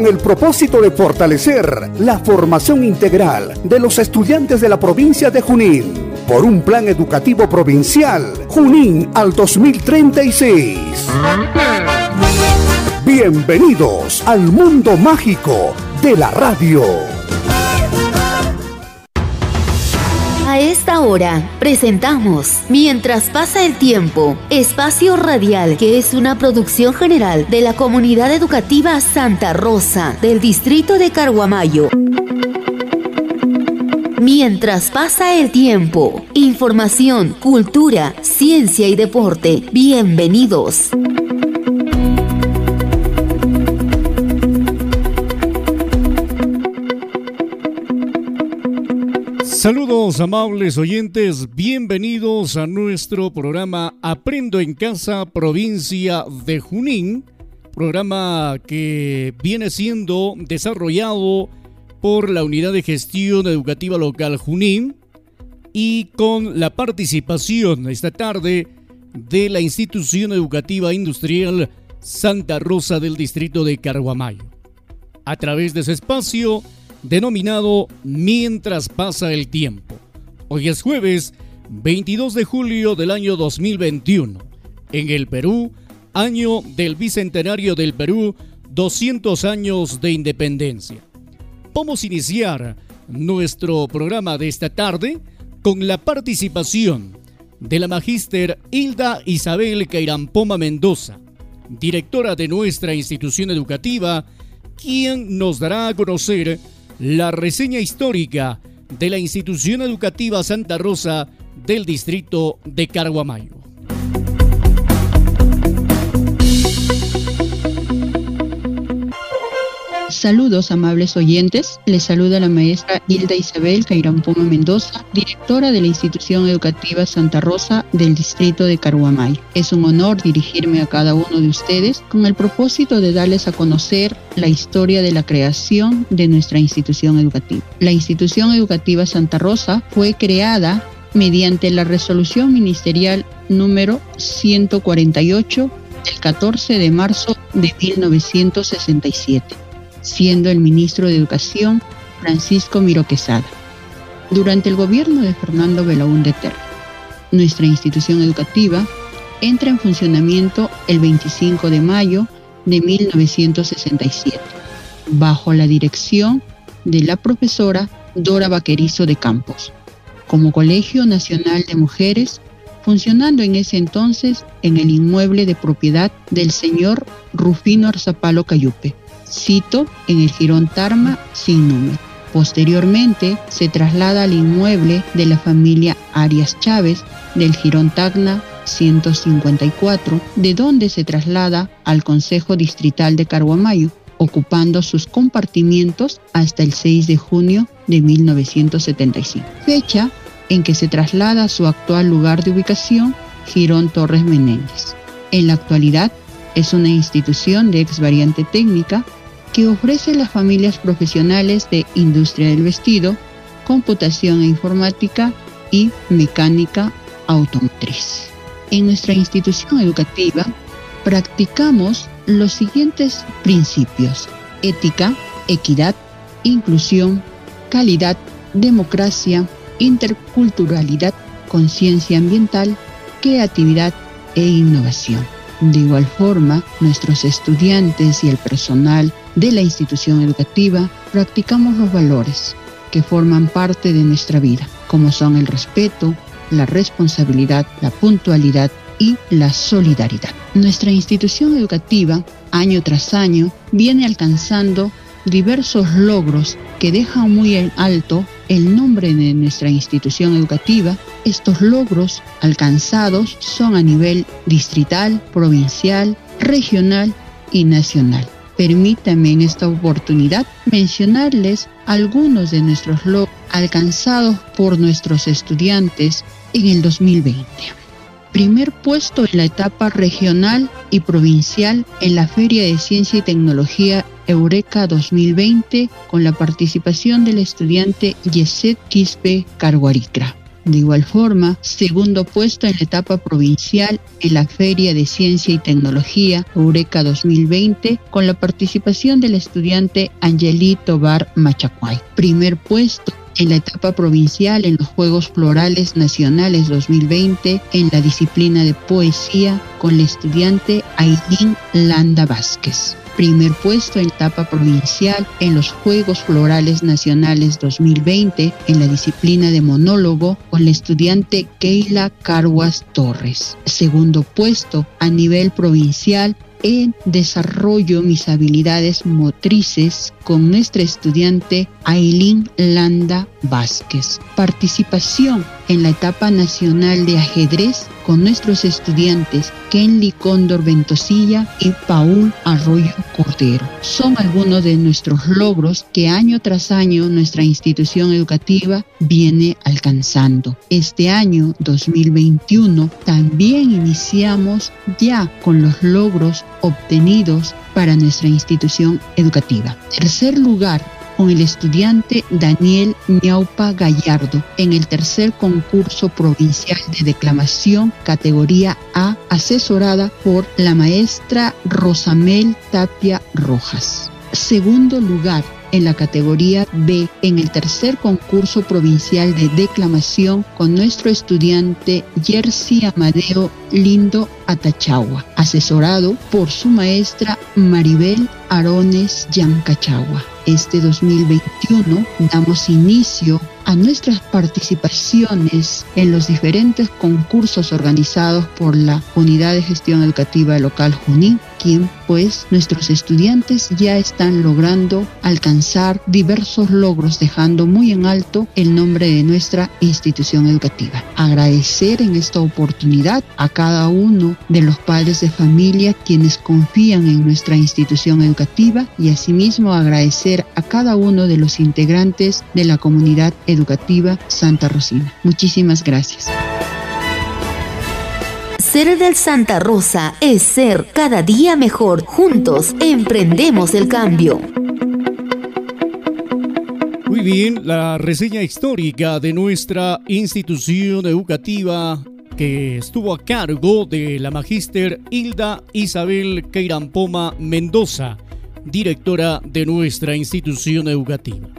con el propósito de fortalecer la formación integral de los estudiantes de la provincia de Junín por un plan educativo provincial Junín al 2036. Bienvenidos al mundo mágico de la radio. Esta hora presentamos Mientras pasa el tiempo, Espacio Radial, que es una producción general de la Comunidad Educativa Santa Rosa del distrito de Carguamayo. Mientras pasa el tiempo, información, cultura, ciencia y deporte. Bienvenidos. Saludos amables oyentes, bienvenidos a nuestro programa Aprendo en Casa, provincia de Junín, programa que viene siendo desarrollado por la Unidad de Gestión Educativa Local Junín y con la participación esta tarde de la Institución Educativa Industrial Santa Rosa del Distrito de Carguamayo. A través de ese espacio, denominado Mientras pasa el tiempo. Hoy es jueves 22 de julio del año 2021. En el Perú, año del Bicentenario del Perú, 200 años de independencia. Vamos a iniciar nuestro programa de esta tarde con la participación de la magíster Hilda Isabel Cairampoma Mendoza, directora de nuestra institución educativa, quien nos dará a conocer la reseña histórica de la institución educativa Santa Rosa del distrito de Carguamayo. Saludos amables oyentes, les saluda la maestra Hilda Isabel Cairampoma Mendoza, directora de la institución educativa Santa Rosa del distrito de Caruamay. Es un honor dirigirme a cada uno de ustedes con el propósito de darles a conocer la historia de la creación de nuestra institución educativa. La institución educativa Santa Rosa fue creada mediante la resolución ministerial número 148 del 14 de marzo de 1967 siendo el ministro de Educación Francisco Miro Quesada. Durante el gobierno de Fernando Belaúnde Terra, nuestra institución educativa entra en funcionamiento el 25 de mayo de 1967, bajo la dirección de la profesora Dora Vaquerizo de Campos, como Colegio Nacional de Mujeres, funcionando en ese entonces en el inmueble de propiedad del señor Rufino Arzapalo Cayupe, cito en el Girón Tarma sin número. Posteriormente se traslada al inmueble de la familia Arias Chávez del Girón Tacna 154, de donde se traslada al Consejo Distrital de Carguamayo, ocupando sus compartimientos hasta el 6 de junio de 1975, fecha en que se traslada a su actual lugar de ubicación, Girón Torres Menéndez. En la actualidad es una institución de ex variante técnica que ofrece las familias profesionales de industria del vestido, computación e informática y mecánica automotriz. En nuestra institución educativa practicamos los siguientes principios. Ética, equidad, inclusión, calidad, democracia, interculturalidad, conciencia ambiental, creatividad e innovación. De igual forma, nuestros estudiantes y el personal de la institución educativa practicamos los valores que forman parte de nuestra vida, como son el respeto, la responsabilidad, la puntualidad y la solidaridad. Nuestra institución educativa, año tras año, viene alcanzando diversos logros que dejan muy en alto el nombre de nuestra institución educativa. Estos logros alcanzados son a nivel distrital, provincial, regional y nacional Permítanme en esta oportunidad mencionarles algunos de nuestros logros alcanzados por nuestros estudiantes en el 2020. Primer puesto en la etapa regional y provincial en la Feria de Ciencia y Tecnología Eureka 2020 con la participación del estudiante Yeset Quispe Carguaricra. De igual forma, segundo puesto en la etapa provincial en la Feria de Ciencia y Tecnología Eureka 2020 con la participación del estudiante Angelito Bar Machacuay. Primer puesto en la etapa provincial en los Juegos Florales Nacionales 2020 en la disciplina de poesía con la estudiante Aileen Landa Vázquez primer puesto en etapa provincial en los Juegos Florales Nacionales 2020 en la disciplina de monólogo con la estudiante Keila Carguas Torres. Segundo puesto a nivel provincial en desarrollo mis habilidades motrices con nuestra estudiante Aileen Landa Vázquez. Participación en la etapa nacional de ajedrez con nuestros estudiantes Kenly Cóndor Ventosilla y Paul Arroyo Cordero. Son algunos de nuestros logros que año tras año nuestra institución educativa viene alcanzando. Este año 2021 también iniciamos ya con los logros obtenidos para nuestra institución educativa. Tercer lugar, con el estudiante Daniel Ñaupa Gallardo en el tercer concurso provincial de declamación categoría A, asesorada por la maestra Rosamel Tapia Rojas. Segundo lugar, en la categoría B en el tercer concurso provincial de declamación con nuestro estudiante Jersey Amadeo Lindo Atachagua, asesorado por su maestra Maribel Arones Yancachagua. Este 2021 damos inicio a nuestras participaciones en los diferentes concursos organizados por la Unidad de Gestión Educativa Local Junín, quien pues nuestros estudiantes ya están logrando alcanzar diversos logros, dejando muy en alto el nombre de nuestra institución educativa. Agradecer en esta oportunidad a cada uno de los padres de familia quienes confían en nuestra institución educativa y asimismo agradecer a cada uno de los integrantes de la comunidad educativa Santa Rosina. Muchísimas gracias. Ser del Santa Rosa es ser cada día mejor. Juntos emprendemos el cambio. Muy bien, la reseña histórica de nuestra institución educativa que estuvo a cargo de la magíster Hilda Isabel Queirampoma Mendoza, directora de nuestra institución educativa.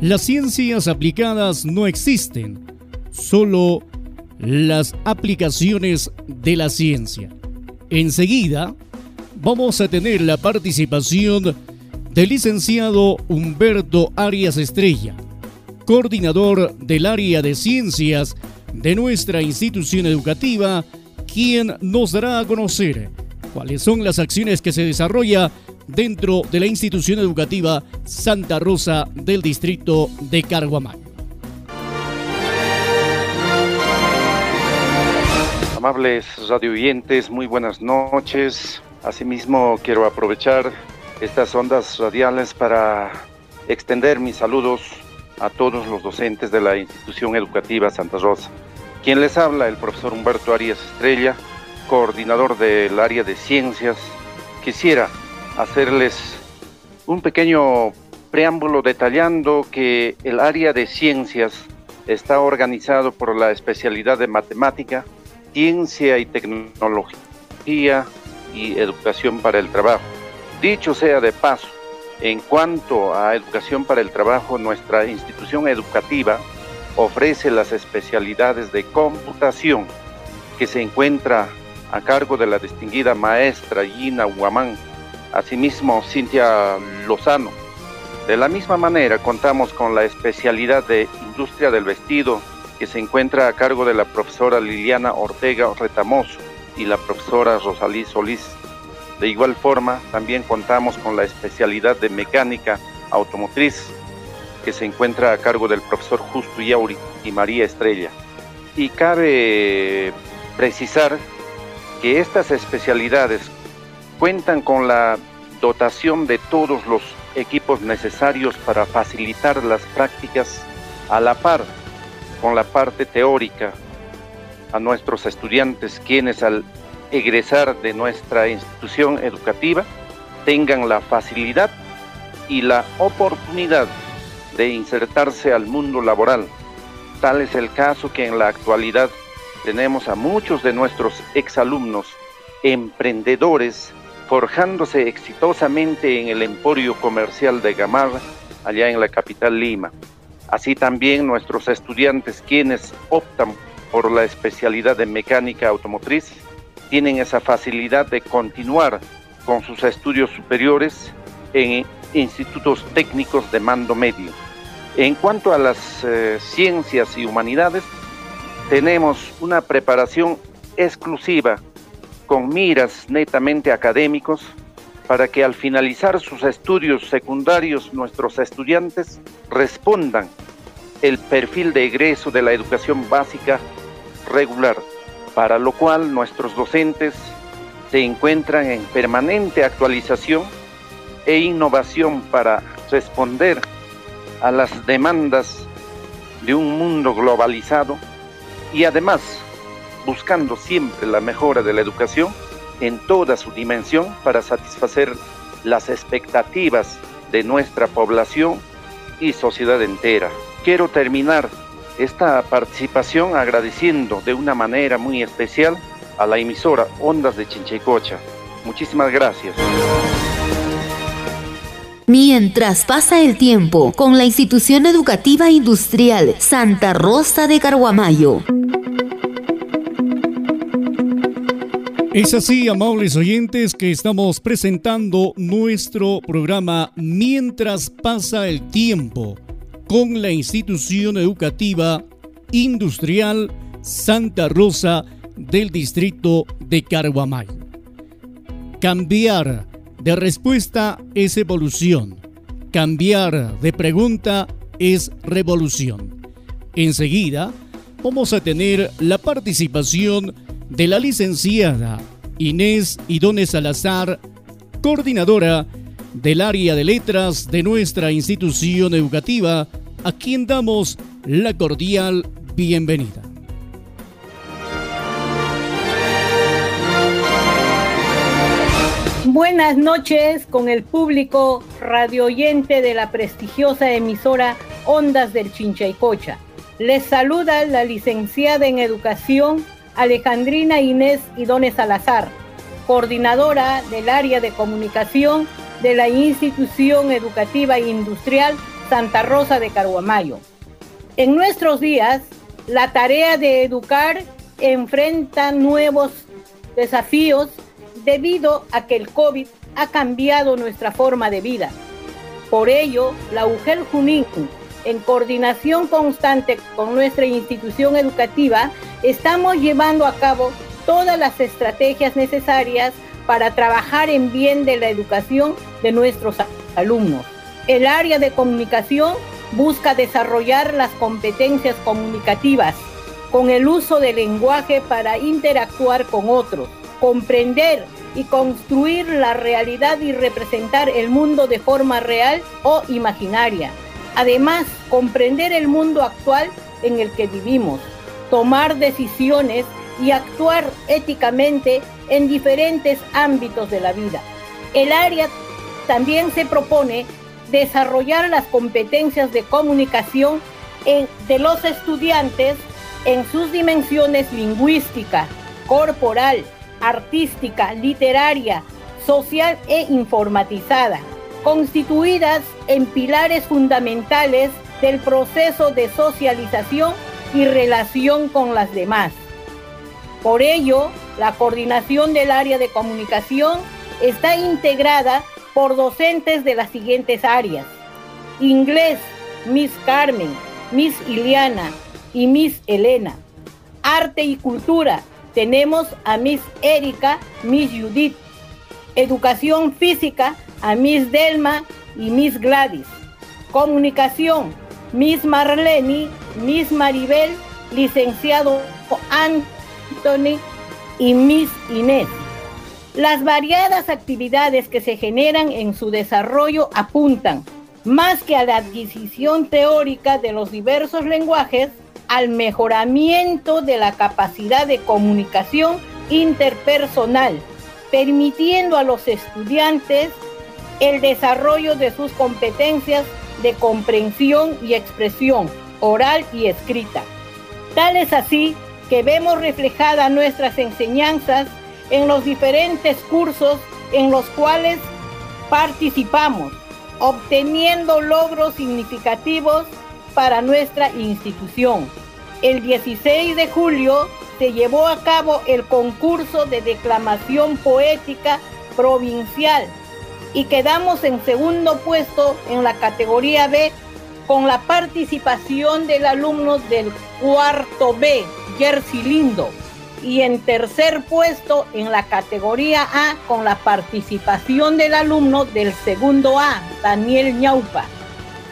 Las ciencias aplicadas no existen, solo las aplicaciones de la ciencia. Enseguida vamos a tener la participación del licenciado Humberto Arias Estrella, coordinador del área de ciencias de nuestra institución educativa, quien nos dará a conocer cuáles son las acciones que se desarrolla dentro de la institución educativa Santa Rosa del distrito de Carguamán. Amables radioyentes, muy buenas noches. Asimismo, quiero aprovechar estas ondas radiales para extender mis saludos a todos los docentes de la institución educativa Santa Rosa. Quien les habla, el profesor Humberto Arias Estrella, coordinador del área de ciencias. Quisiera hacerles un pequeño preámbulo detallando que el área de ciencias está organizado por la especialidad de matemática, ciencia y tecnología y educación para el trabajo. Dicho sea de paso, en cuanto a educación para el trabajo, nuestra institución educativa ofrece las especialidades de computación que se encuentra a cargo de la distinguida maestra Gina Huamán, asimismo Cintia Lozano. De la misma manera contamos con la especialidad de industria del vestido que se encuentra a cargo de la profesora Liliana Ortega Retamoso y la profesora Rosalí Solís. De igual forma, también contamos con la especialidad de mecánica automotriz que se encuentra a cargo del profesor Justo Yauri y María Estrella. Y cabe precisar que estas especialidades cuentan con la dotación de todos los equipos necesarios para facilitar las prácticas a la par con la parte teórica a nuestros estudiantes quienes al egresar de nuestra institución educativa tengan la facilidad y la oportunidad de insertarse al mundo laboral. Tal es el caso que en la actualidad tenemos a muchos de nuestros exalumnos emprendedores forjándose exitosamente en el emporio comercial de Gamarra, allá en la capital Lima. Así también nuestros estudiantes quienes optan por la especialidad de mecánica automotriz tienen esa facilidad de continuar con sus estudios superiores en institutos técnicos de mando medio. En cuanto a las eh, ciencias y humanidades, tenemos una preparación exclusiva con miras netamente académicos para que al finalizar sus estudios secundarios nuestros estudiantes respondan el perfil de egreso de la educación básica regular, para lo cual nuestros docentes se encuentran en permanente actualización e innovación para responder a las demandas de un mundo globalizado y además buscando siempre la mejora de la educación en toda su dimensión para satisfacer las expectativas de nuestra población y sociedad entera. Quiero terminar esta participación agradeciendo de una manera muy especial a la emisora Ondas de Chinchecocha. Muchísimas gracias. Mientras pasa el tiempo con la institución educativa industrial Santa Rosa de Carguamayo. Es así, amables oyentes, que estamos presentando nuestro programa Mientras pasa el tiempo con la institución educativa industrial Santa Rosa del distrito de Carguamayo. Cambiar de respuesta es evolución. Cambiar de pregunta es revolución. Enseguida vamos a tener la participación de la licenciada Inés Idone Salazar, coordinadora del área de letras de nuestra institución educativa, a quien damos la cordial bienvenida. Buenas noches con el público radio oyente de la prestigiosa emisora Ondas del Chinchaycocha. Les saluda la licenciada en Educación Alejandrina Inés Idone Salazar, coordinadora del área de comunicación de la institución educativa e industrial Santa Rosa de Caruamayo. En nuestros días, la tarea de educar enfrenta nuevos desafíos debido a que el COVID ha cambiado nuestra forma de vida. Por ello, la UGEL Junín, en coordinación constante con nuestra institución educativa, estamos llevando a cabo todas las estrategias necesarias para trabajar en bien de la educación de nuestros alumnos. El área de comunicación busca desarrollar las competencias comunicativas con el uso del lenguaje para interactuar con otros, comprender y construir la realidad y representar el mundo de forma real o imaginaria. Además, comprender el mundo actual en el que vivimos, tomar decisiones y actuar éticamente en diferentes ámbitos de la vida. El área también se propone desarrollar las competencias de comunicación de los estudiantes en sus dimensiones lingüística, corporal, artística, literaria, social e informatizada, constituidas en pilares fundamentales del proceso de socialización y relación con las demás. Por ello, la coordinación del área de comunicación está integrada por docentes de las siguientes áreas. Inglés, Miss Carmen, Miss Iliana y Miss Elena. Arte y cultura, tenemos a Miss Erika, Miss Judith. Educación física, a Miss Delma y Miss Gladys. Comunicación, Miss Marlene, Miss Maribel, licenciado Anthony y Miss Inés. Las variadas actividades que se generan en su desarrollo apuntan, más que a la adquisición teórica de los diversos lenguajes, al mejoramiento de la capacidad de comunicación interpersonal, permitiendo a los estudiantes el desarrollo de sus competencias de comprensión y expresión oral y escrita. Tal es así que vemos reflejadas nuestras enseñanzas en los diferentes cursos en los cuales participamos, obteniendo logros significativos para nuestra institución. El 16 de julio se llevó a cabo el concurso de declamación poética provincial y quedamos en segundo puesto en la categoría B con la participación del alumno del cuarto B, Jersey Lindo, y en tercer puesto en la categoría A con la participación del alumno del segundo A, Daniel Ñaupa.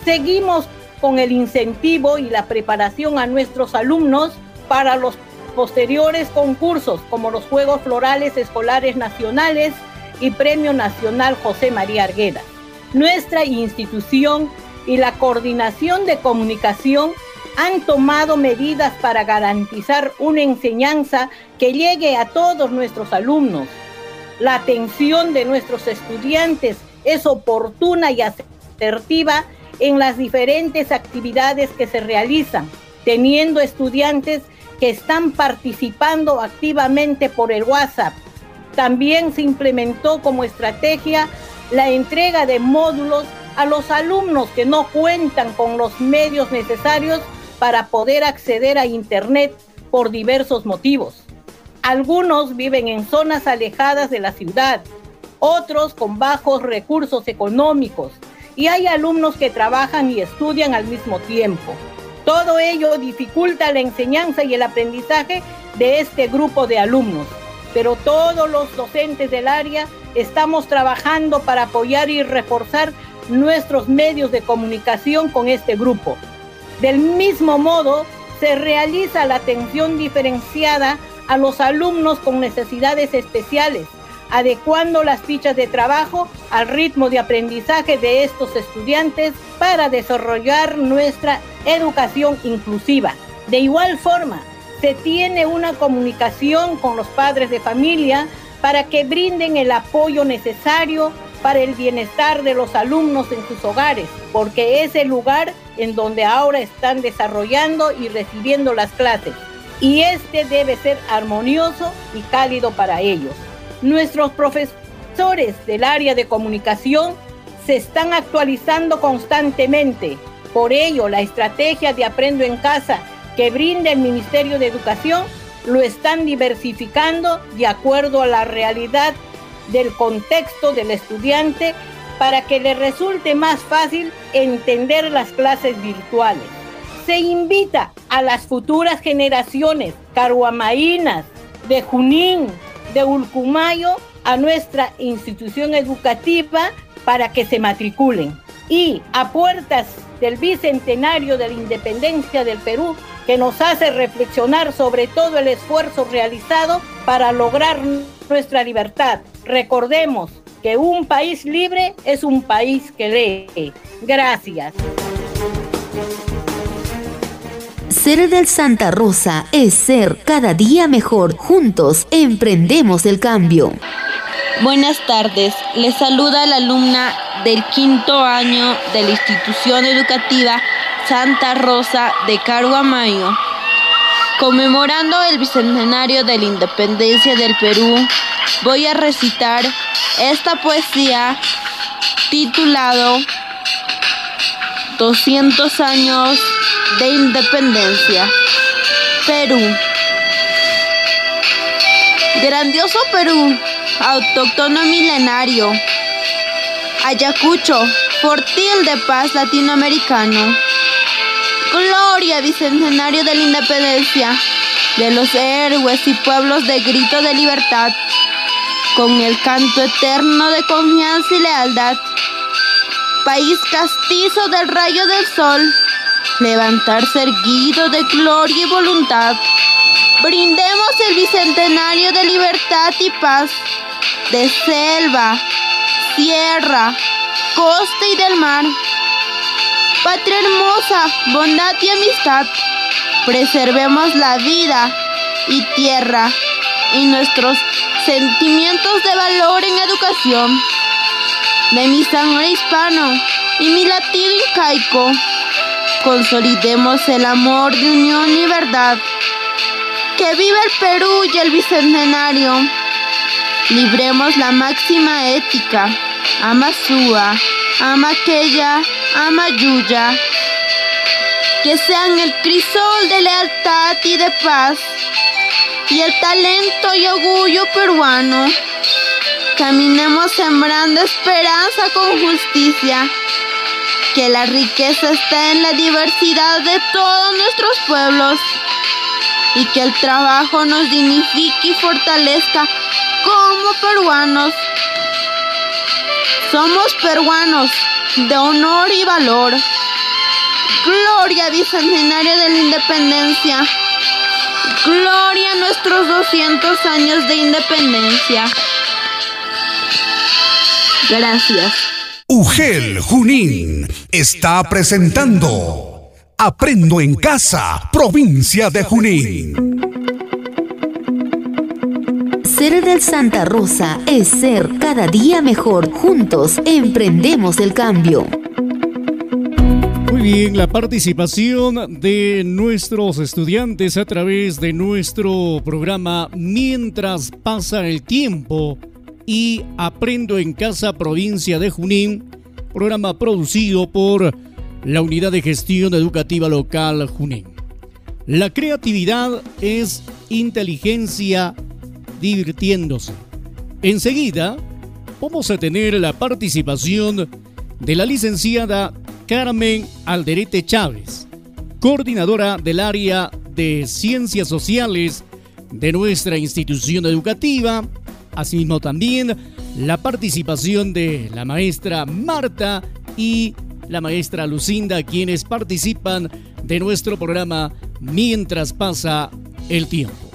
Seguimos con el incentivo y la preparación a nuestros alumnos para los posteriores concursos como los Juegos Florales Escolares Nacionales y Premio Nacional José María Argueda. Nuestra institución y la Coordinación de Comunicación han tomado medidas para garantizar una enseñanza que llegue a todos nuestros alumnos. La atención de nuestros estudiantes es oportuna y asertiva en las diferentes actividades que se realizan, teniendo estudiantes que están participando activamente por el WhatsApp. También se implementó como estrategia la entrega de módulos a los alumnos que no cuentan con los medios necesarios para poder acceder a Internet por diversos motivos. Algunos viven en zonas alejadas de la ciudad, otros con bajos recursos económicos y hay alumnos que trabajan y estudian al mismo tiempo. Todo ello dificulta la enseñanza y el aprendizaje de este grupo de alumnos, pero todos los docentes del área estamos trabajando para apoyar y reforzar nuestros medios de comunicación con este grupo. Del mismo modo, se realiza la atención diferenciada a los alumnos con necesidades especiales, adecuando las fichas de trabajo al ritmo de aprendizaje de estos estudiantes para desarrollar nuestra educación inclusiva. De igual forma, se tiene una comunicación con los padres de familia para que brinden el apoyo necesario para el bienestar de los alumnos en sus hogares, porque es el lugar en donde ahora están desarrollando y recibiendo las clases. Y este debe ser armonioso y cálido para ellos. Nuestros profesores del área de comunicación se están actualizando constantemente. Por ello, la estrategia de Aprendo en Casa que brinda el Ministerio de Educación lo están diversificando de acuerdo a la realidad del contexto del estudiante para que le resulte más fácil entender las clases virtuales. Se invita a las futuras generaciones caruamaínas de Junín, de Ulcumayo, a nuestra institución educativa para que se matriculen. Y a puertas del bicentenario de la independencia del Perú, que nos hace reflexionar sobre todo el esfuerzo realizado para lograr nuestra libertad. Recordemos que un país libre es un país que lee. Gracias. Ser del Santa Rosa es ser cada día mejor. Juntos emprendemos el cambio. Buenas tardes, les saluda la alumna del quinto año de la institución educativa Santa Rosa de Caruamayo. Conmemorando el bicentenario de la independencia del Perú, voy a recitar esta poesía titulado 200 años de independencia. Perú. Grandioso Perú, autóctono milenario. Ayacucho, fortil de paz latinoamericano. Gloria bicentenario de la independencia, de los héroes y pueblos de grito de libertad, con el canto eterno de confianza y lealtad. País castizo del rayo del sol, levantarse erguido de gloria y voluntad. Brindemos el bicentenario de libertad y paz de selva, sierra, costa y del mar. Patria hermosa, bondad y amistad, preservemos la vida y tierra y nuestros sentimientos de valor en educación. De mi sangre hispano y mi latido incaico, consolidemos el amor de unión y verdad. Que viva el Perú y el Bicentenario. Libremos la máxima ética. Ama Sua, ama aquella, ama Yuya. Que sean el crisol de lealtad y de paz y el talento y orgullo peruano. Caminemos sembrando esperanza con justicia. Que la riqueza está en la diversidad de todos nuestros pueblos. Y que el trabajo nos dignifique y fortalezca como peruanos. Somos peruanos de honor y valor. Gloria Bicentenario de la Independencia. Gloria a nuestros 200 años de independencia. Gracias. UGEL Junín está presentando Aprendo en Casa, provincia de Junín. Ser del Santa Rosa es ser cada día mejor. Juntos emprendemos el cambio. Muy bien, la participación de nuestros estudiantes a través de nuestro programa Mientras pasa el tiempo y Aprendo en Casa Provincia de Junín, programa producido por la Unidad de Gestión Educativa Local Junín. La creatividad es inteligencia divirtiéndose. Enseguida vamos a tener la participación de la licenciada Carmen Alderete Chávez, coordinadora del área de Ciencias Sociales de nuestra institución educativa, asimismo también la participación de la maestra Marta y la maestra Lucinda, quienes participan de nuestro programa mientras pasa el tiempo.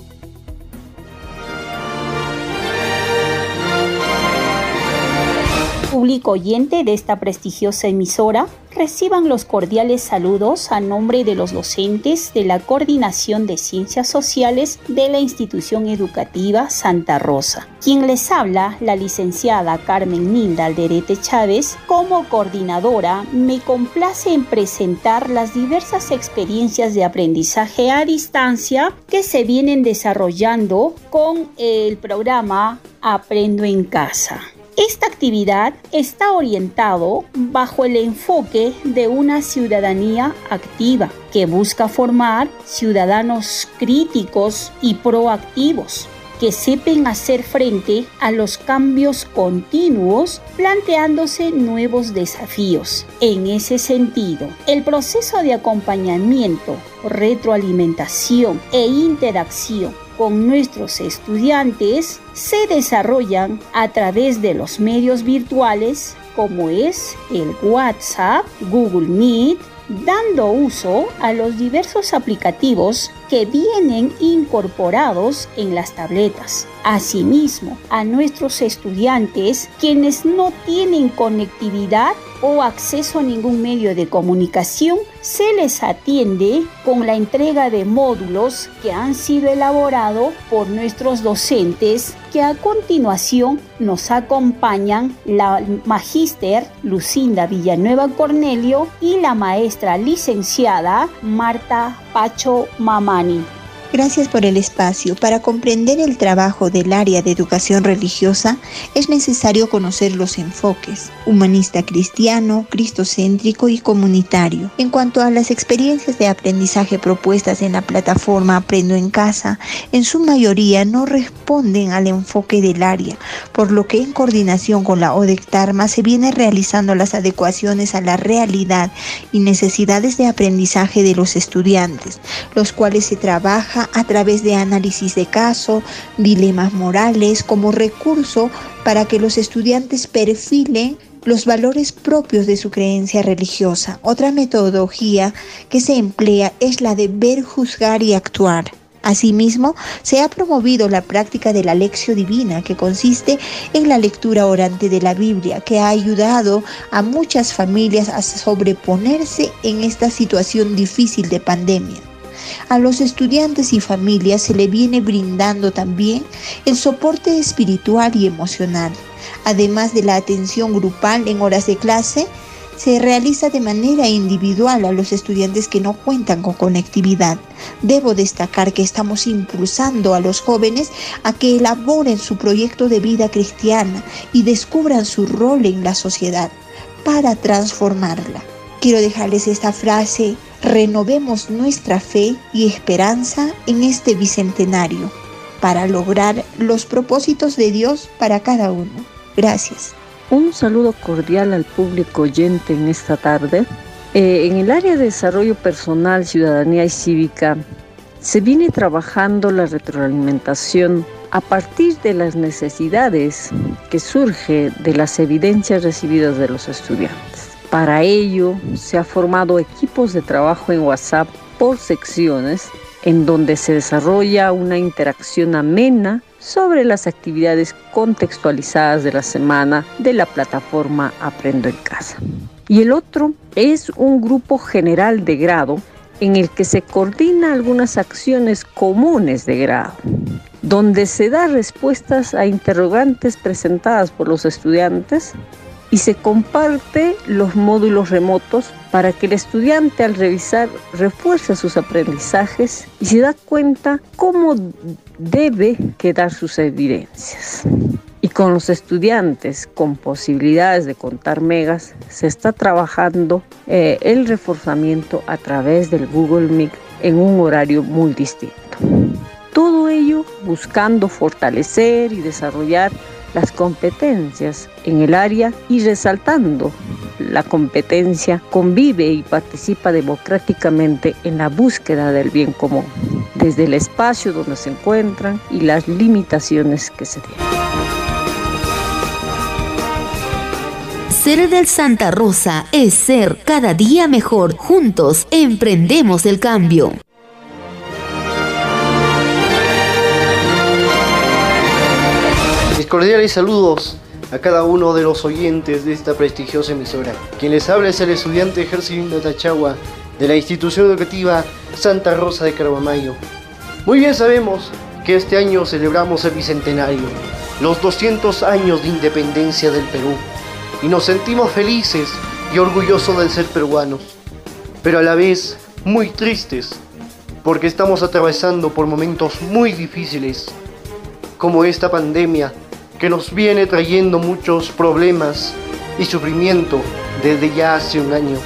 Público oyente de esta prestigiosa emisora, reciban los cordiales saludos a nombre de los docentes de la Coordinación de Ciencias Sociales de la Institución Educativa Santa Rosa. Quien les habla, la licenciada Carmen Nilda Alderete Chávez, como coordinadora, me complace en presentar las diversas experiencias de aprendizaje a distancia que se vienen desarrollando con el programa Aprendo en Casa. Esta actividad está orientado bajo el enfoque de una ciudadanía activa que busca formar ciudadanos críticos y proactivos que sepan hacer frente a los cambios continuos planteándose nuevos desafíos. En ese sentido, el proceso de acompañamiento, retroalimentación e interacción con nuestros estudiantes se desarrollan a través de los medios virtuales como es el WhatsApp, Google Meet, dando uso a los diversos aplicativos que vienen incorporados en las tabletas. Asimismo, a nuestros estudiantes quienes no tienen conectividad o acceso a ningún medio de comunicación, se les atiende con la entrega de módulos que han sido elaborados por nuestros docentes que a continuación nos acompañan la magíster Lucinda Villanueva Cornelio y la maestra licenciada Marta Pacho Mamani. Gracias por el espacio. Para comprender el trabajo del área de educación religiosa es necesario conocer los enfoques, humanista cristiano, cristocéntrico y comunitario. En cuanto a las experiencias de aprendizaje propuestas en la plataforma Aprendo en Casa, en su mayoría no responden al enfoque del área, por lo que en coordinación con la ODECTARMA se viene realizando las adecuaciones a la realidad y necesidades de aprendizaje de los estudiantes, los cuales se a través de análisis de caso, dilemas morales como recurso para que los estudiantes perfilen los valores propios de su creencia religiosa. Otra metodología que se emplea es la de ver, juzgar y actuar Asimismo, se ha promovido la práctica de la lección divina, que consiste en la lectura orante de la Biblia, que ha ayudado a muchas familias a sobreponerse en esta situación difícil de pandemia. A los estudiantes y familias se le viene brindando también el soporte espiritual y emocional, además de la atención grupal en horas de clase, se realiza de manera individual a los estudiantes que no cuentan con conectividad. Debo destacar que estamos impulsando a los jóvenes a que elaboren su proyecto de vida cristiana y descubran su rol en la sociedad para transformarla. Quiero dejarles esta frase, renovemos nuestra fe y esperanza en este bicentenario para lograr los propósitos de Dios para cada uno. Gracias. Un saludo cordial al público oyente en esta tarde. Eh, en el área de desarrollo personal, ciudadanía y cívica, se viene trabajando la retroalimentación a partir de las necesidades que surge de las evidencias recibidas de los estudiantes. Para ello, se ha formado equipos de trabajo en WhatsApp por secciones en donde se desarrolla una interacción amena sobre las actividades contextualizadas de la semana de la plataforma Aprendo en Casa. Y el otro es un grupo general de grado en el que se coordina algunas acciones comunes de grado, donde se da respuestas a interrogantes presentadas por los estudiantes y se comparte los módulos remotos para que el estudiante al revisar refuerce sus aprendizajes y se da cuenta cómo debe quedar sus evidencias. Y con los estudiantes con posibilidades de contar megas, se está trabajando eh, el reforzamiento a través del Google Meet en un horario muy distinto. Todo ello buscando fortalecer y desarrollar las competencias en el área y resaltando la competencia, convive y participa democráticamente en la búsqueda del bien común, desde el espacio donde se encuentran y las limitaciones que se tienen. Ser del Santa Rosa es ser cada día mejor. Juntos emprendemos el cambio. Cordiales saludos a cada uno de los oyentes de esta prestigiosa emisora. Quien les habla es el estudiante de Tachagua de la institución educativa Santa Rosa de Carvamayo. Muy bien sabemos que este año celebramos el bicentenario, los 200 años de independencia del Perú, y nos sentimos felices y orgullosos de ser peruanos, pero a la vez muy tristes porque estamos atravesando por momentos muy difíciles, como esta pandemia que nos viene trayendo muchos problemas y sufrimiento desde ya hace un año,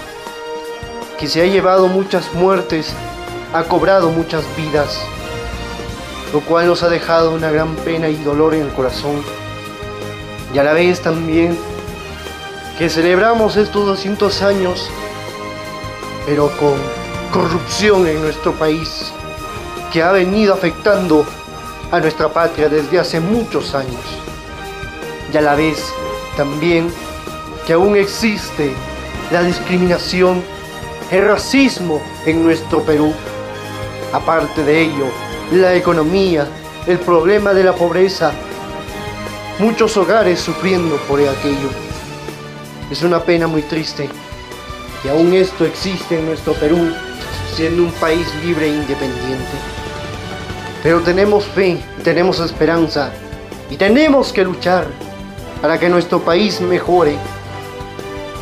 que se ha llevado muchas muertes, ha cobrado muchas vidas, lo cual nos ha dejado una gran pena y dolor en el corazón. Y a la vez también que celebramos estos 200 años, pero con corrupción en nuestro país, que ha venido afectando a nuestra patria desde hace muchos años y a la vez también que aún existe la discriminación, el racismo en nuestro Perú. Aparte de ello, la economía, el problema de la pobreza, muchos hogares sufriendo por aquello. Es una pena muy triste que aún esto existe en nuestro Perú, siendo un país libre e independiente. Pero tenemos fe, tenemos esperanza y tenemos que luchar para que nuestro país mejore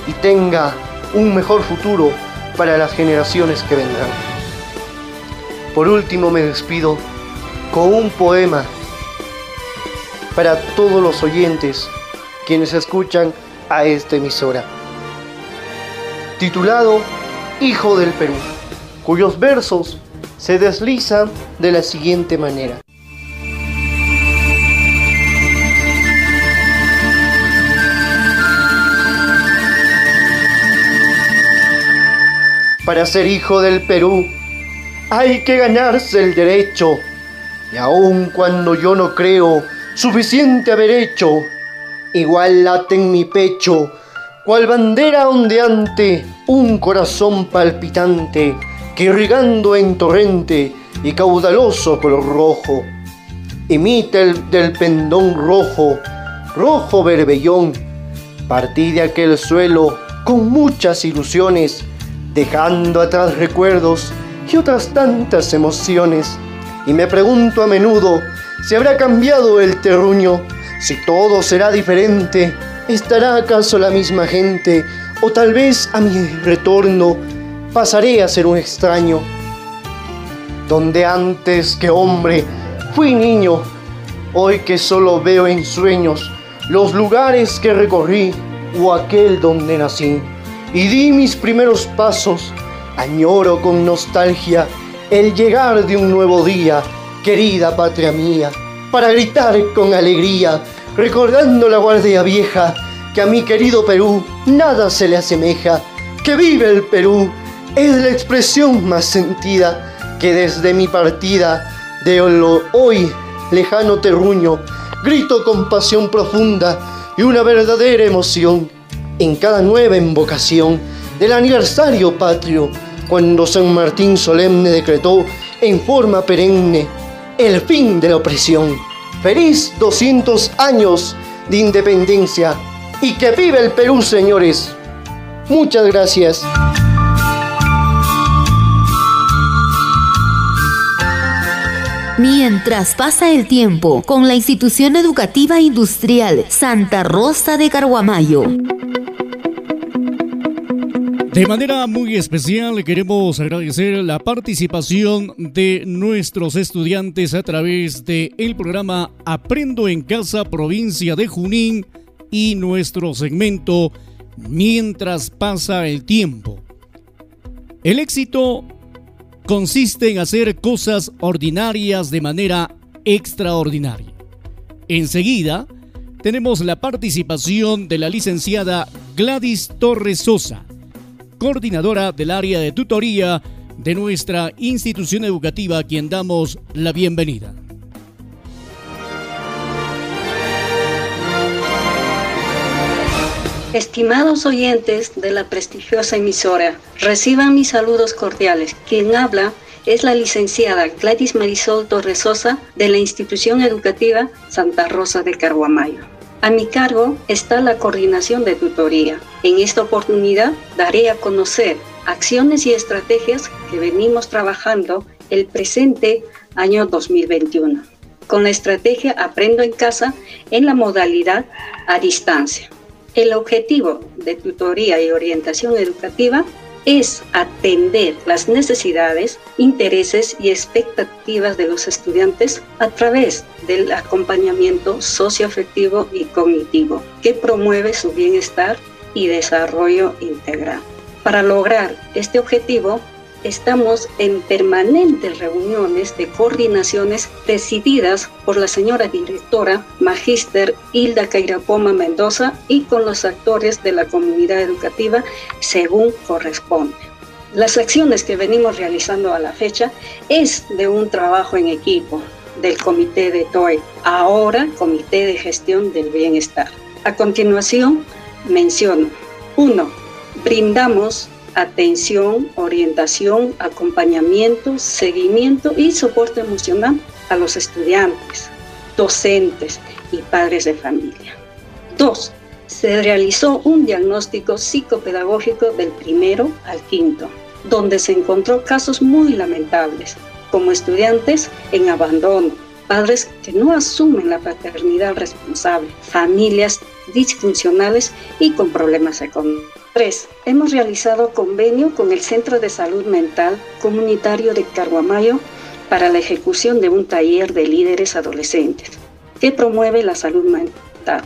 y tenga un mejor futuro para las generaciones que vendrán. Por último me despido con un poema para todos los oyentes quienes escuchan a esta emisora, titulado Hijo del Perú, cuyos versos se deslizan de la siguiente manera. Para ser hijo del Perú hay que ganarse el derecho. Y aun cuando yo no creo suficiente haber hecho, igual late en mi pecho, cual bandera ondeante, un corazón palpitante que irrigando en torrente y caudaloso color rojo. Imita el del pendón rojo, rojo berbellón. Partí de aquel suelo con muchas ilusiones, dejando atrás recuerdos y otras tantas emociones. Y me pregunto a menudo si habrá cambiado el terruño, si todo será diferente, estará acaso la misma gente, o tal vez a mi retorno pasaré a ser un extraño. Donde antes que hombre fui niño, hoy que solo veo en sueños los lugares que recorrí o aquel donde nací y di mis primeros pasos, añoro con nostalgia el llegar de un nuevo día, querida patria mía, para gritar con alegría, recordando la guardia vieja, que a mi querido Perú nada se le asemeja, que vive el Perú, es la expresión más sentida que desde mi partida de hoy lejano terruño, grito con pasión profunda y una verdadera emoción en cada nueva invocación del aniversario patrio, cuando San Martín solemne decretó en forma perenne el fin de la opresión. Feliz 200 años de independencia y que vive el Perú, señores. Muchas gracias. Mientras pasa el tiempo con la institución educativa industrial Santa Rosa de Carguamayo. De manera muy especial queremos agradecer la participación de nuestros estudiantes a través del el programa Aprendo en Casa Provincia de Junín y nuestro segmento Mientras pasa el tiempo. El éxito consiste en hacer cosas ordinarias de manera extraordinaria. Enseguida tenemos la participación de la licenciada Gladys Torres Sosa coordinadora del área de tutoría de nuestra institución educativa, a quien damos la bienvenida. Estimados oyentes de la prestigiosa emisora, reciban mis saludos cordiales. Quien habla es la licenciada Gladys Marisol Torresosa de la institución educativa Santa Rosa de Carguamayo. A mi cargo está la coordinación de tutoría. En esta oportunidad daré a conocer acciones y estrategias que venimos trabajando el presente año 2021 con la estrategia Aprendo en casa en la modalidad a distancia. El objetivo de tutoría y orientación educativa es atender las necesidades, intereses y expectativas de los estudiantes a través del acompañamiento socioafectivo y cognitivo que promueve su bienestar y desarrollo integral. Para lograr este objetivo, estamos en permanentes reuniones de coordinaciones presididas por la señora directora Magíster Hilda Cairapoma Mendoza y con los actores de la comunidad educativa según corresponde. Las acciones que venimos realizando a la fecha es de un trabajo en equipo del comité de TOE, ahora Comité de Gestión del Bienestar. A continuación, menciono 1. Brindamos atención, orientación, acompañamiento, seguimiento y soporte emocional a los estudiantes, docentes y padres de familia. Dos, se realizó un diagnóstico psicopedagógico del primero al quinto, donde se encontró casos muy lamentables, como estudiantes en abandono, padres que no asumen la paternidad responsable, familias disfuncionales y con problemas económicos. 3. Hemos realizado convenio con el Centro de Salud Mental Comunitario de Carguamayo para la ejecución de un taller de líderes adolescentes que promueve la salud mental.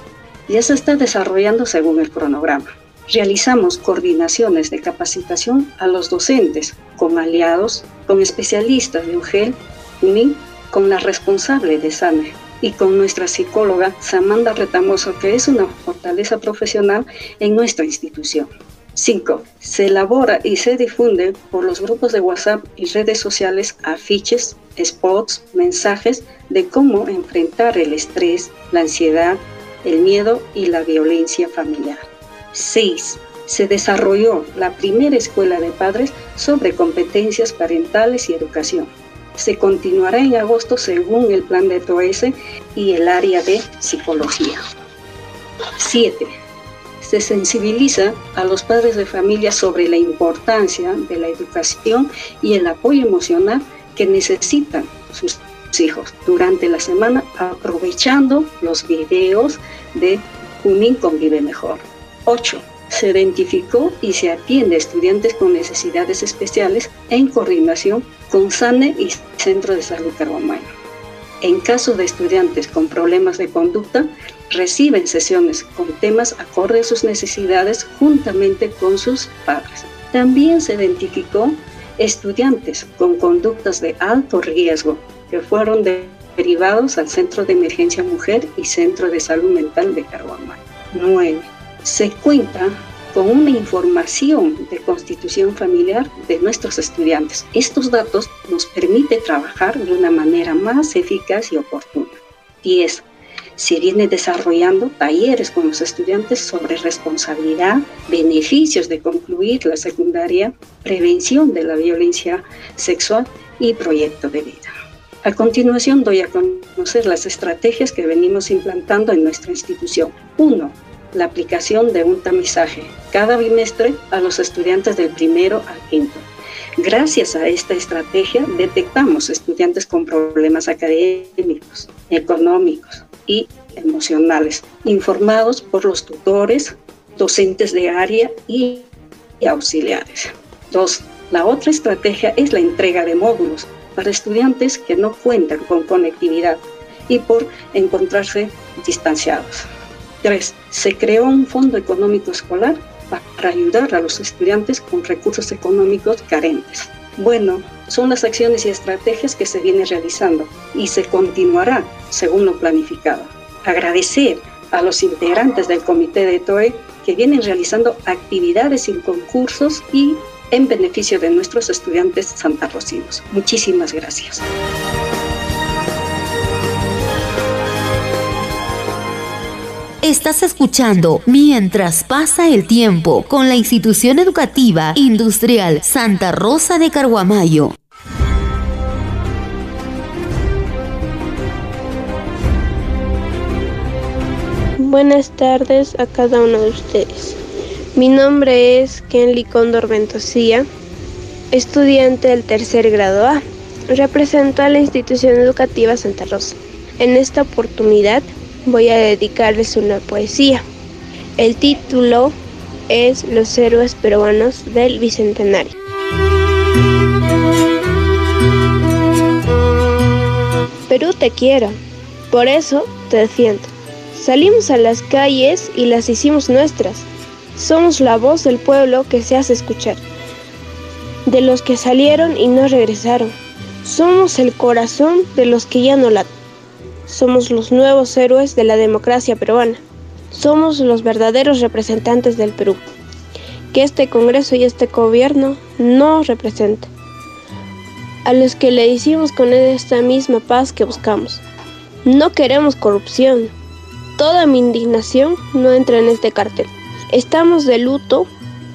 Ya se está desarrollando según el cronograma. Realizamos coordinaciones de capacitación a los docentes con aliados, con especialistas de UGEL, UNI, con la responsable de SANE y con nuestra psicóloga Samanda Retamoso, que es una fortaleza profesional en nuestra institución. 5. Se elabora y se difunde por los grupos de WhatsApp y redes sociales afiches, spots, mensajes de cómo enfrentar el estrés, la ansiedad, el miedo y la violencia familiar. 6. Se desarrolló la primera escuela de padres sobre competencias parentales y educación se continuará en agosto según el plan de TOS y el área de psicología. 7. Se sensibiliza a los padres de familia sobre la importancia de la educación y el apoyo emocional que necesitan sus hijos durante la semana aprovechando los videos de Junín Convive Mejor. 8 se identificó y se atiende a estudiantes con necesidades especiales en coordinación con SANE y Centro de Salud Carbomayo. En caso de estudiantes con problemas de conducta, reciben sesiones con temas acorde a sus necesidades juntamente con sus padres. También se identificó estudiantes con conductas de alto riesgo que fueron derivados al Centro de Emergencia Mujer y Centro de Salud Mental de Carhuamayo. 9 se cuenta con una información de constitución familiar de nuestros estudiantes. Estos datos nos permiten trabajar de una manera más eficaz y oportuna. 10. Se viene desarrollando talleres con los estudiantes sobre responsabilidad, beneficios de concluir la secundaria, prevención de la violencia sexual y proyecto de vida. A continuación doy a conocer las estrategias que venimos implantando en nuestra institución. 1 la aplicación de un tamizaje cada bimestre a los estudiantes del primero al quinto. Gracias a esta estrategia detectamos estudiantes con problemas académicos, económicos y emocionales, informados por los tutores, docentes de área y, auxiliares. Dos, la otra estrategia es la entrega de módulos para estudiantes que no cuentan con conectividad y por encontrarse distanciados. 3. Se creó un fondo económico escolar para ayudar a los estudiantes con recursos económicos carentes. Bueno, son las acciones y estrategias que se vienen realizando y se continuará según lo planificado. Agradecer a los integrantes del comité de TOE que vienen realizando actividades y concursos y en beneficio de nuestros estudiantes santarrocinos. Muchísimas gracias. Estás escuchando Mientras pasa el tiempo con la institución educativa industrial Santa Rosa de Carguamayo. Buenas tardes a cada uno de ustedes. Mi nombre es Kenly Condor Ventosía, estudiante del tercer grado A. Represento a la institución educativa Santa Rosa. En esta oportunidad voy a dedicarles una poesía. El título es Los héroes peruanos del Bicentenario. Perú te quiero, por eso te defiendo. Salimos a las calles y las hicimos nuestras. Somos la voz del pueblo que se hace escuchar. De los que salieron y no regresaron. Somos el corazón de los que ya no laten. Somos los nuevos héroes de la democracia peruana. Somos los verdaderos representantes del Perú, que este Congreso y este gobierno no representan. A los que le hicimos con esta misma paz que buscamos. No queremos corrupción. Toda mi indignación no entra en este cartel. Estamos de luto,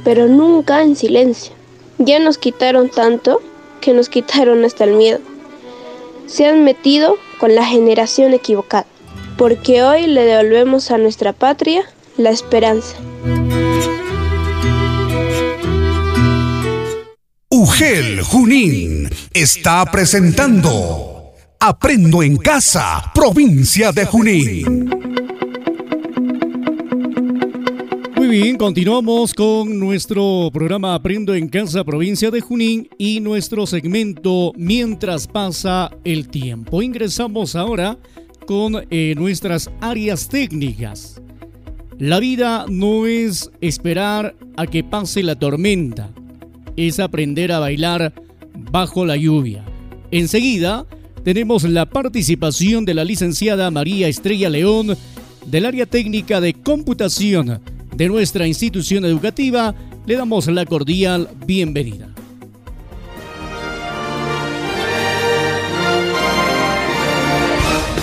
pero nunca en silencio. Ya nos quitaron tanto que nos quitaron hasta el miedo. Se han metido con la generación equivocada, porque hoy le devolvemos a nuestra patria la esperanza. UGEL Junín está presentando Aprendo en Casa, provincia de Junín. Continuamos con nuestro programa Aprendo en Casa, provincia de Junín y nuestro segmento Mientras pasa el tiempo. Ingresamos ahora con eh, nuestras áreas técnicas. La vida no es esperar a que pase la tormenta, es aprender a bailar bajo la lluvia. Enseguida tenemos la participación de la licenciada María Estrella León del área técnica de computación de nuestra institución educativa, le damos la cordial bienvenida.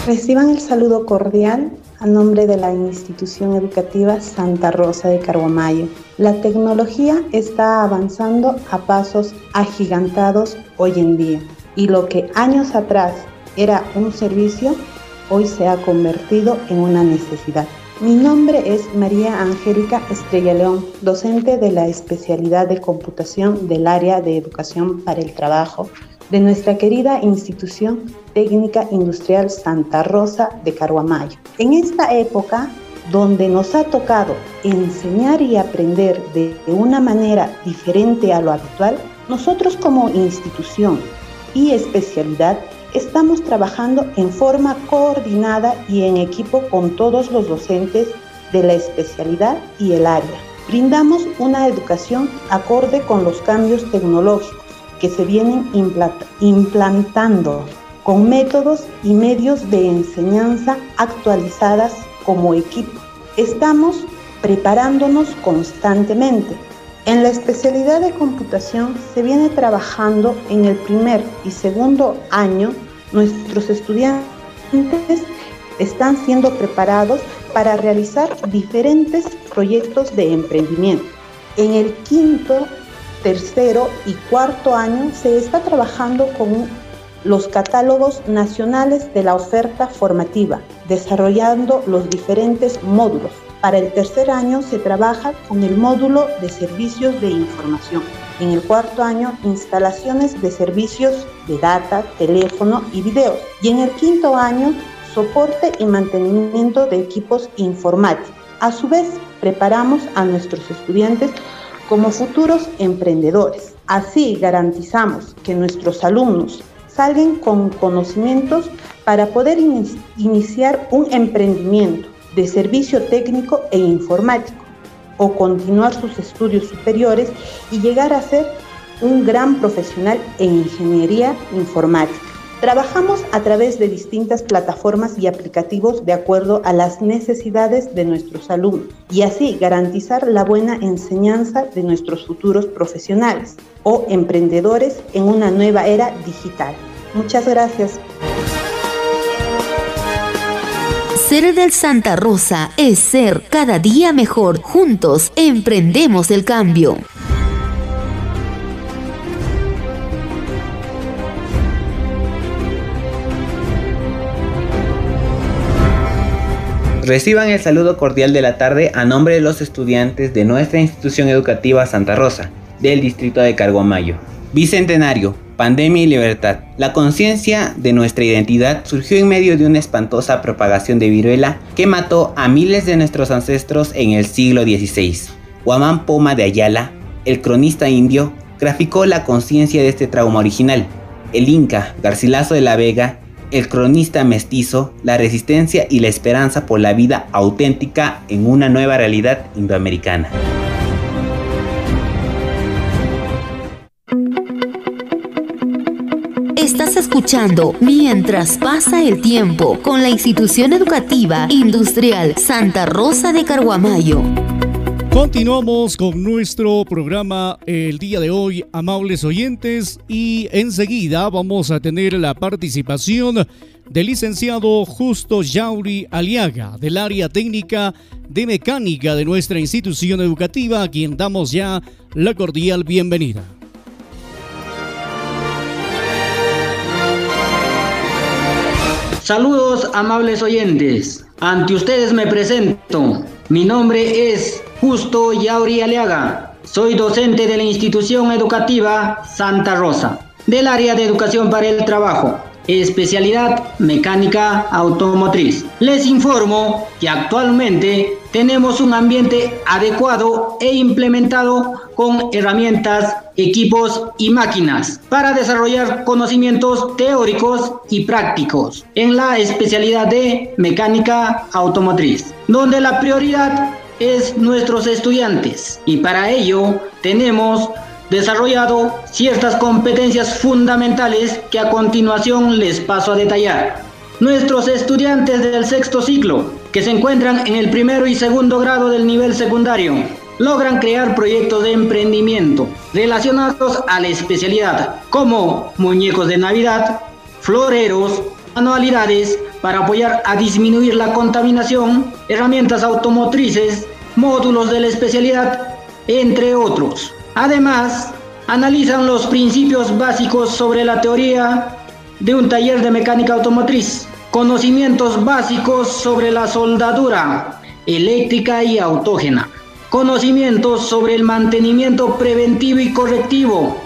Reciban el saludo cordial a nombre de la institución educativa Santa Rosa de Carguamayo. La tecnología está avanzando a pasos agigantados hoy en día. y lo que años atrás era un servicio, hoy se ha convertido en una necesidad. Mi nombre es María Angélica Estrella León, docente de la especialidad de computación del área de educación para el trabajo de nuestra querida institución técnica industrial Santa Rosa de Caruamayo. En esta época, donde nos ha tocado enseñar y aprender de una manera diferente a lo habitual, nosotros como institución y especialidad estamos trabajando en forma coordinada y en equipo con todos los docentes de la especialidad y el área. Brindamos una educación acorde con los cambios tecnológicos que se vienen implantando con métodos y medios de enseñanza actualizadas como equipo. Estamos preparándonos constantemente en la especialidad de computación se viene trabajando en el primer y segundo año. Nuestros estudiantes están siendo preparados para realizar diferentes proyectos de emprendimiento. En el quinto, tercero y cuarto año se está trabajando con los catálogos nacionales de la oferta formativa, desarrollando los diferentes módulos para el tercer año se trabaja con el módulo de servicios de información. En el cuarto año, instalaciones de servicios de data, teléfono y video. Y en el quinto año, soporte y mantenimiento de equipos informáticos. A su vez, preparamos a nuestros estudiantes como futuros emprendedores. Así garantizamos que nuestros alumnos salgan con conocimientos para poder iniciar un emprendimiento de servicio técnico e informático o continuar sus estudios superiores y llegar a ser un gran profesional en ingeniería informática. Trabajamos a través de distintas plataformas y aplicativos de acuerdo a las necesidades de nuestros alumnos y así garantizar la buena enseñanza de nuestros futuros profesionales o emprendedores en una nueva era digital. Muchas gracias. Ser del Santa Rosa es ser cada día mejor. Juntos emprendemos el cambio. Reciban el saludo cordial de la tarde a nombre de los estudiantes de nuestra institución educativa Santa Rosa, del distrito de Carguamayo. Bicentenario, Pandemia y libertad. La conciencia de nuestra identidad surgió en medio de una espantosa propagación de viruela que mató a miles de nuestros ancestros en el siglo XVI. Guamán Poma de Ayala, el cronista indio, graficó la conciencia de este trauma original. El Inca, Garcilaso de la Vega, el cronista mestizo, la resistencia y la esperanza por la vida auténtica en una nueva realidad indoamericana. Mientras pasa el tiempo con la institución educativa industrial Santa Rosa de Carguamayo. Continuamos con nuestro programa el día de hoy, amables oyentes, y enseguida vamos a tener la participación del licenciado Justo Yauri Aliaga, del área técnica de mecánica de nuestra institución educativa, a quien damos ya la cordial bienvenida. Saludos amables oyentes. Ante ustedes me presento. Mi nombre es Justo Yauri Aliaga. Soy docente de la institución educativa Santa Rosa, del área de educación para el trabajo especialidad mecánica automotriz. Les informo que actualmente tenemos un ambiente adecuado e implementado con herramientas, equipos y máquinas para desarrollar conocimientos teóricos y prácticos en la especialidad de mecánica automotriz, donde la prioridad es nuestros estudiantes y para ello tenemos desarrollado ciertas competencias fundamentales que a continuación les paso a detallar. Nuestros estudiantes del sexto ciclo, que se encuentran en el primero y segundo grado del nivel secundario, logran crear proyectos de emprendimiento relacionados a la especialidad, como muñecos de Navidad, floreros, manualidades para apoyar a disminuir la contaminación, herramientas automotrices, módulos de la especialidad, entre otros. Además, analizan los principios básicos sobre la teoría de un taller de mecánica automotriz, conocimientos básicos sobre la soldadura eléctrica y autógena, conocimientos sobre el mantenimiento preventivo y correctivo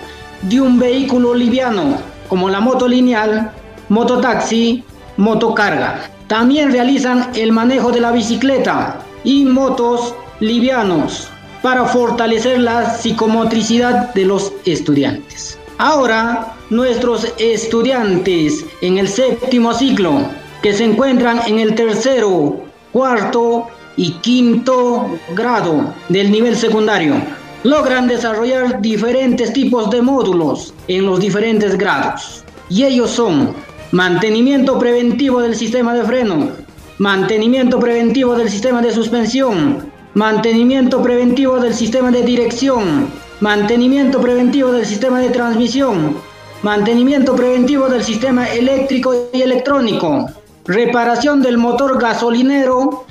de un vehículo liviano como la moto lineal, mototaxi, motocarga. También realizan el manejo de la bicicleta y motos livianos para fortalecer la psicomotricidad de los estudiantes. Ahora, nuestros estudiantes en el séptimo ciclo, que se encuentran en el tercero, cuarto y quinto grado del nivel secundario, logran desarrollar diferentes tipos de módulos en los diferentes grados. Y ellos son mantenimiento preventivo del sistema de freno, mantenimiento preventivo del sistema de suspensión, mantenimiento preventivo del sistema de dirección, mantenimiento preventivo del sistema de transmisión, mantenimiento preventivo del sistema eléctrico y electrónico, reparación del motor gasolinero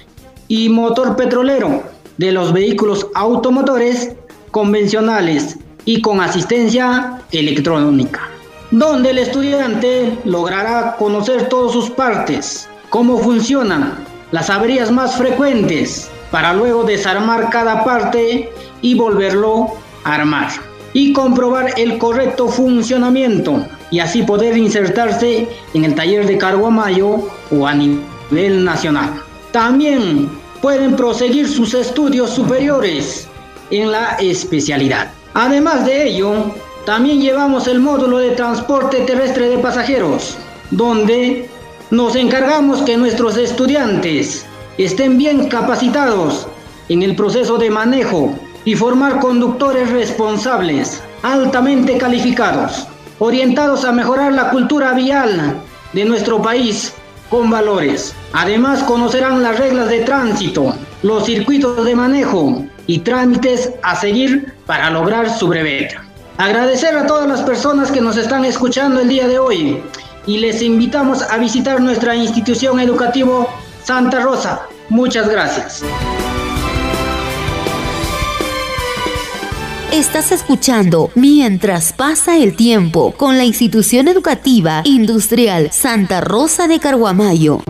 y motor petrolero de los vehículos automotores convencionales y con asistencia electrónica, donde el estudiante logrará conocer todas sus partes, cómo funcionan, las averías más frecuentes, para luego desarmar cada parte y volverlo a armar y comprobar el correcto funcionamiento y así poder insertarse en el taller de cargo a mayo o a nivel nacional. También pueden proseguir sus estudios superiores en la especialidad. Además de ello, también llevamos el módulo de transporte terrestre de pasajeros, donde nos encargamos que nuestros estudiantes estén bien capacitados en el proceso de manejo y formar conductores responsables, altamente calificados, orientados a mejorar la cultura vial de nuestro país con valores. Además conocerán las reglas de tránsito, los circuitos de manejo y trámites a seguir para lograr su brevete. Agradecer a todas las personas que nos están escuchando el día de hoy y les invitamos a visitar nuestra institución educativa Santa Rosa. Muchas gracias. Estás escuchando Mientras pasa el tiempo con la institución educativa industrial Santa Rosa de Carguamayo.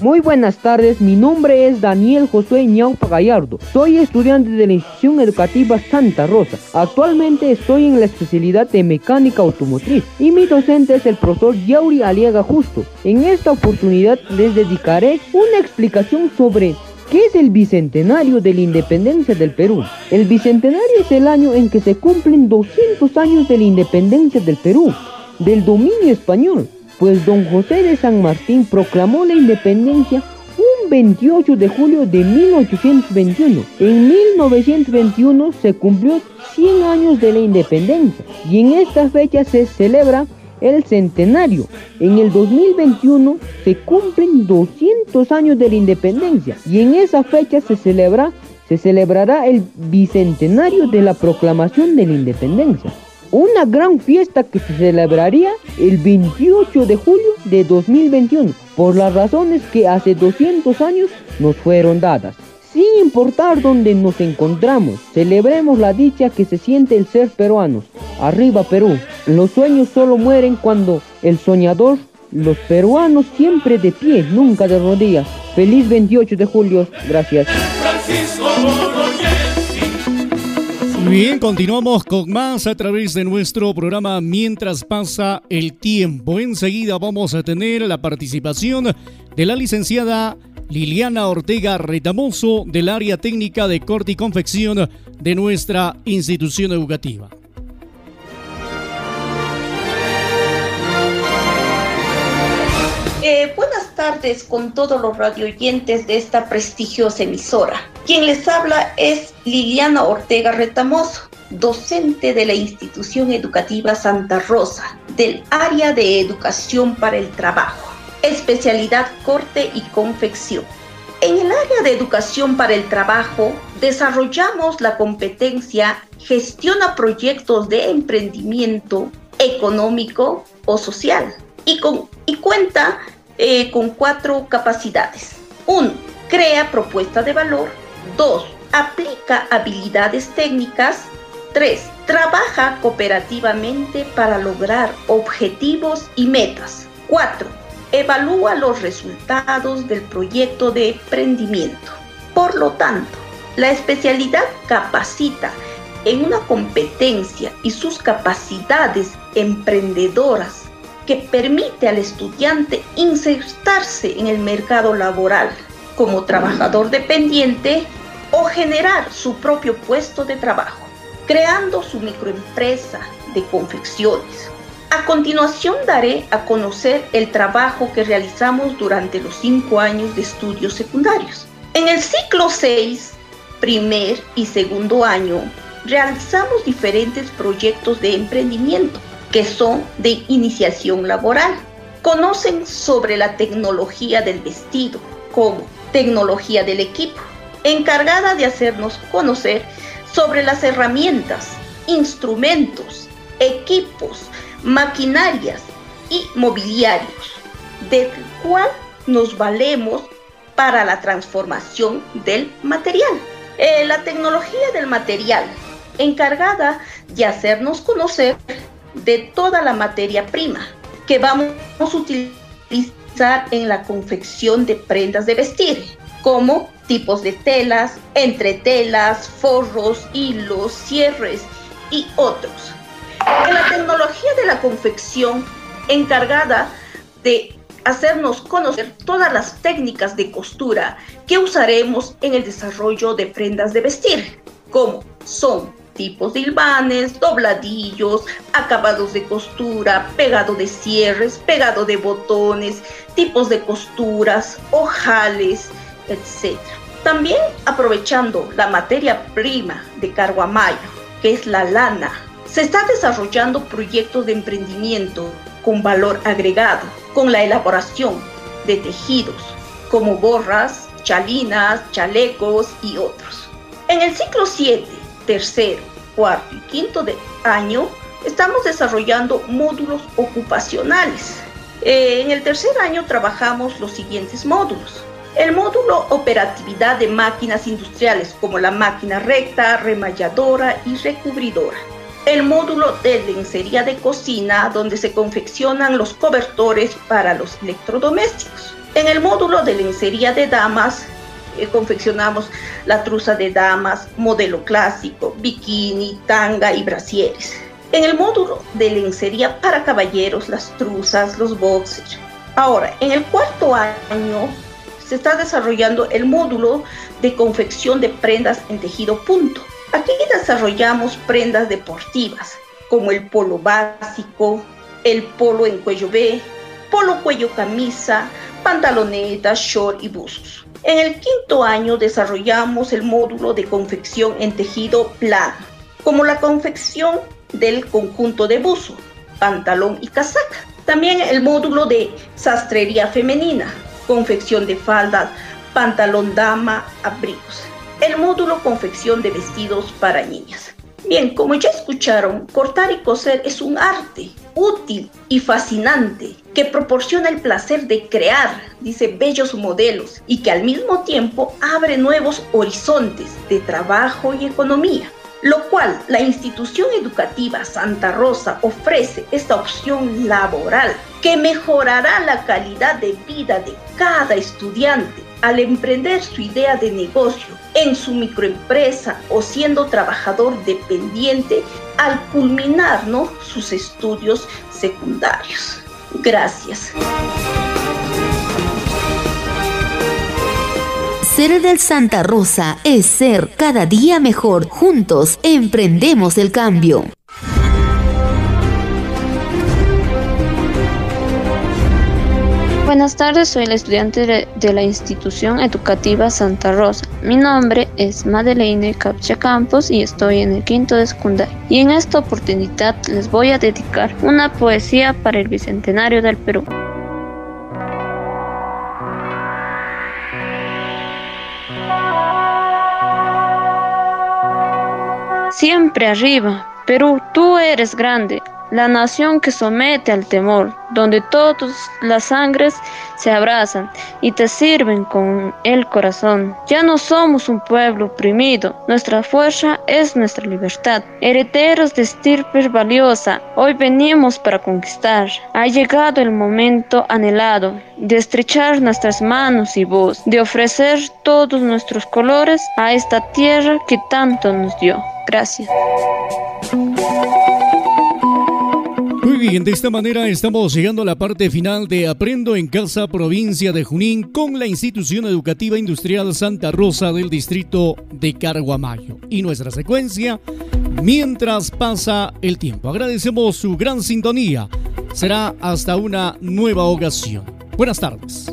Muy buenas tardes, mi nombre es Daniel Josué Ñaupa Gallardo. Soy estudiante de la institución educativa Santa Rosa. Actualmente estoy en la especialidad de mecánica automotriz y mi docente es el profesor Yauri Aliaga Justo. En esta oportunidad les dedicaré una explicación sobre ¿Qué es el bicentenario de la independencia del Perú? El bicentenario es el año en que se cumplen 200 años de la independencia del Perú, del dominio español pues don José de San Martín proclamó la independencia un 28 de julio de 1821. En 1921 se cumplió 100 años de la independencia y en esta fecha se celebra el centenario. En el 2021 se cumplen 200 años de la independencia y en esa fecha se celebra se celebrará el bicentenario de la proclamación de la independencia una gran fiesta que se celebraría el 28 de julio de 2021, por las razones que hace 200 años nos fueron dadas. Sin importar dónde nos encontramos, celebremos la dicha que se siente el ser peruanos. Arriba Perú, los sueños solo mueren cuando el soñador, los peruanos siempre de pie, nunca de rodillas. Feliz 28 de julio, gracias. Bien, continuamos con más a través de nuestro programa Mientras pasa el tiempo. Enseguida vamos a tener la participación de la licenciada Liliana Ortega Retamoso del área técnica de corte y confección de nuestra institución educativa. Eh, tardes con todos los radioyentes de esta prestigiosa emisora. Quien les habla es Liliana Ortega Retamoso, docente de la institución educativa Santa Rosa, del área de educación para el trabajo, especialidad corte y confección. En el área de educación para el trabajo desarrollamos la competencia gestiona proyectos de emprendimiento económico o social y, con, y cuenta eh, con cuatro capacidades. Uno, Crea propuesta de valor. 2. Aplica habilidades técnicas. 3. Trabaja cooperativamente para lograr objetivos y metas. 4. Evalúa los resultados del proyecto de emprendimiento. Por lo tanto, la especialidad capacita en una competencia y sus capacidades emprendedoras que permite al estudiante insertarse en el mercado laboral como trabajador dependiente o generar su propio puesto de trabajo, creando su microempresa de confecciones. A continuación daré a conocer el trabajo que realizamos durante los cinco años de estudios secundarios. En el ciclo 6, primer y segundo año, realizamos diferentes proyectos de emprendimiento que son de iniciación laboral. Conocen sobre la tecnología del vestido como tecnología del equipo, encargada de hacernos conocer sobre las herramientas, instrumentos, equipos, maquinarias y mobiliarios, del cual nos valemos para la transformación del material. Eh, la tecnología del material, encargada de hacernos conocer de toda la materia prima que vamos a utilizar en la confección de prendas de vestir, como tipos de telas, entretelas, forros, hilos, cierres y otros. En la tecnología de la confección, encargada de hacernos conocer todas las técnicas de costura que usaremos en el desarrollo de prendas de vestir, como son tipos de hilvanes, dobladillos, acabados de costura, pegado de cierres, pegado de botones, tipos de costuras, ojales, etc. También aprovechando la materia prima de Carguamayo, que es la lana, se está desarrollando proyectos de emprendimiento con valor agregado, con la elaboración de tejidos como gorras, chalinas, chalecos y otros. En el ciclo 7 tercero, cuarto y quinto de año, estamos desarrollando módulos ocupacionales. Eh, en el tercer año trabajamos los siguientes módulos. El módulo operatividad de máquinas industriales como la máquina recta, remalladora y recubridora. El módulo de lencería de cocina donde se confeccionan los cobertores para los electrodomésticos. En el módulo de lencería de damas eh, confeccionamos la truza de damas, modelo clásico, bikini, tanga y brasieres. En el módulo de lencería para caballeros, las truzas, los boxers. Ahora, en el cuarto año se está desarrollando el módulo de confección de prendas en tejido punto. Aquí desarrollamos prendas deportivas como el polo básico, el polo en cuello B, polo cuello camisa, pantalonetas, short y buzos. En el quinto año desarrollamos el módulo de confección en tejido plano, como la confección del conjunto de buzo, pantalón y casaca. También el módulo de sastrería femenina, confección de faldas, pantalón dama, abrigos. El módulo confección de vestidos para niñas. Bien, como ya escucharon, cortar y coser es un arte útil y fascinante que proporciona el placer de crear, dice, bellos modelos y que al mismo tiempo abre nuevos horizontes de trabajo y economía lo cual la institución educativa Santa Rosa ofrece esta opción laboral que mejorará la calidad de vida de cada estudiante al emprender su idea de negocio en su microempresa o siendo trabajador dependiente al culminar sus estudios secundarios. Gracias. Ser del Santa Rosa es ser cada día mejor. Juntos emprendemos el cambio. Buenas tardes, soy la estudiante de la institución educativa Santa Rosa. Mi nombre es Madeleine Capcha Campos y estoy en el quinto de secundaria. Y en esta oportunidad les voy a dedicar una poesía para el Bicentenario del Perú. Siempre arriba, Perú, tú eres grande, la nación que somete al temor donde todas las sangres se abrazan y te sirven con el corazón. Ya no somos un pueblo oprimido, nuestra fuerza es nuestra libertad. Herederos de estirpe valiosa, hoy venimos para conquistar. Ha llegado el momento anhelado de estrechar nuestras manos y voz, de ofrecer todos nuestros colores a esta tierra que tanto nos dio. Gracias. Muy bien, de esta manera estamos llegando a la parte final de Aprendo en Casa, provincia de Junín, con la institución educativa industrial Santa Rosa del distrito de Carguamayo. Y nuestra secuencia, mientras pasa el tiempo. Agradecemos su gran sintonía. Será hasta una nueva ocasión. Buenas tardes.